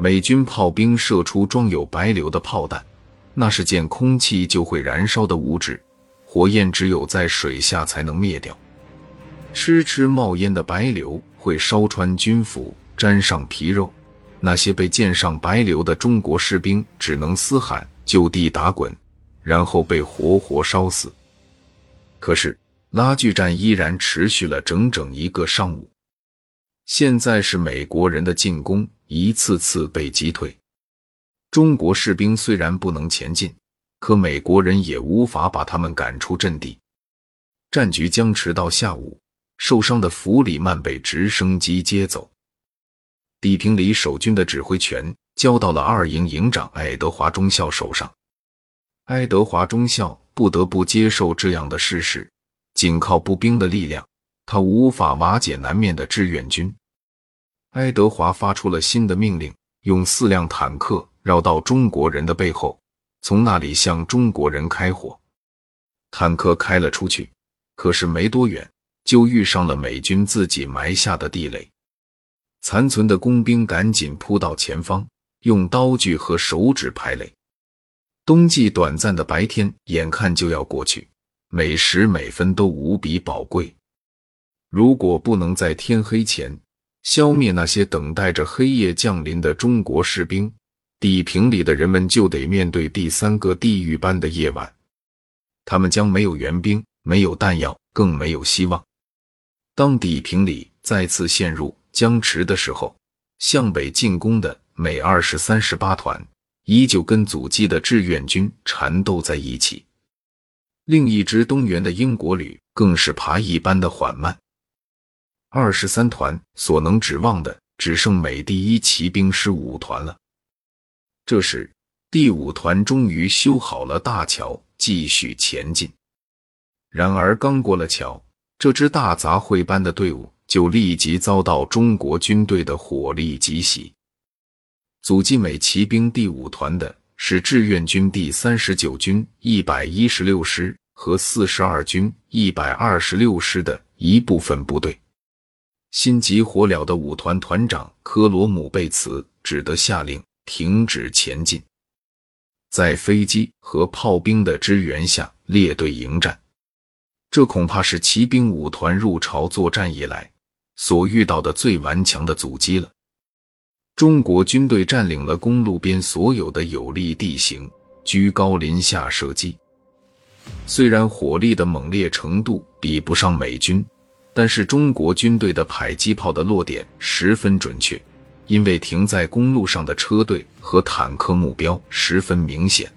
美军炮兵射出装有白硫的炮弹，那是见空气就会燃烧的物质，火焰只有在水下才能灭掉。痴痴冒烟的白硫会烧穿军服，沾上皮肉。那些被溅上白硫的中国士兵只能嘶喊，就地打滚，然后被活活烧死。可是拉锯战依然持续了整整一个上午。现在是美国人的进攻一次次被击退，中国士兵虽然不能前进，可美国人也无法把他们赶出阵地。战局僵持到下午。受伤的弗里曼被直升机接走，底平里守军的指挥权交到了二营营长爱德华中校手上。爱德华中校不得不接受这样的事实：仅靠步兵的力量，他无法瓦解南面的志愿军。爱德华发出了新的命令，用四辆坦克绕到中国人的背后，从那里向中国人开火。坦克开了出去，可是没多远。就遇上了美军自己埋下的地雷，残存的工兵赶紧扑到前方，用刀具和手指排雷。冬季短暂的白天眼看就要过去，每时每分都无比宝贵。如果不能在天黑前消灭那些等待着黑夜降临的中国士兵，地平里的人们就得面对第三个地狱般的夜晚。他们将没有援兵，没有弹药，更没有希望。当地平里再次陷入僵持的时候，向北进攻的美二十三十八团依旧跟阻击的志愿军缠斗在一起。另一支东援的英国旅更是爬一般的缓慢。二十三团所能指望的只剩美第一骑兵师五团了。这时，第五团终于修好了大桥，继续前进。然而，刚过了桥。这支大杂烩般的队伍就立即遭到中国军队的火力急袭。阻击美骑兵第五团的是志愿军第三十九军一百一十六师和四十二军一百二十六师的一部分部队。心急火燎的五团团长科罗姆贝茨只得下令停止前进，在飞机和炮兵的支援下列队迎战。这恐怕是骑兵五团入朝作战以来所遇到的最顽强的阻击了。中国军队占领了公路边所有的有利地形，居高临下射击。虽然火力的猛烈程度比不上美军，但是中国军队的迫击炮的落点十分准确，因为停在公路上的车队和坦克目标十分明显。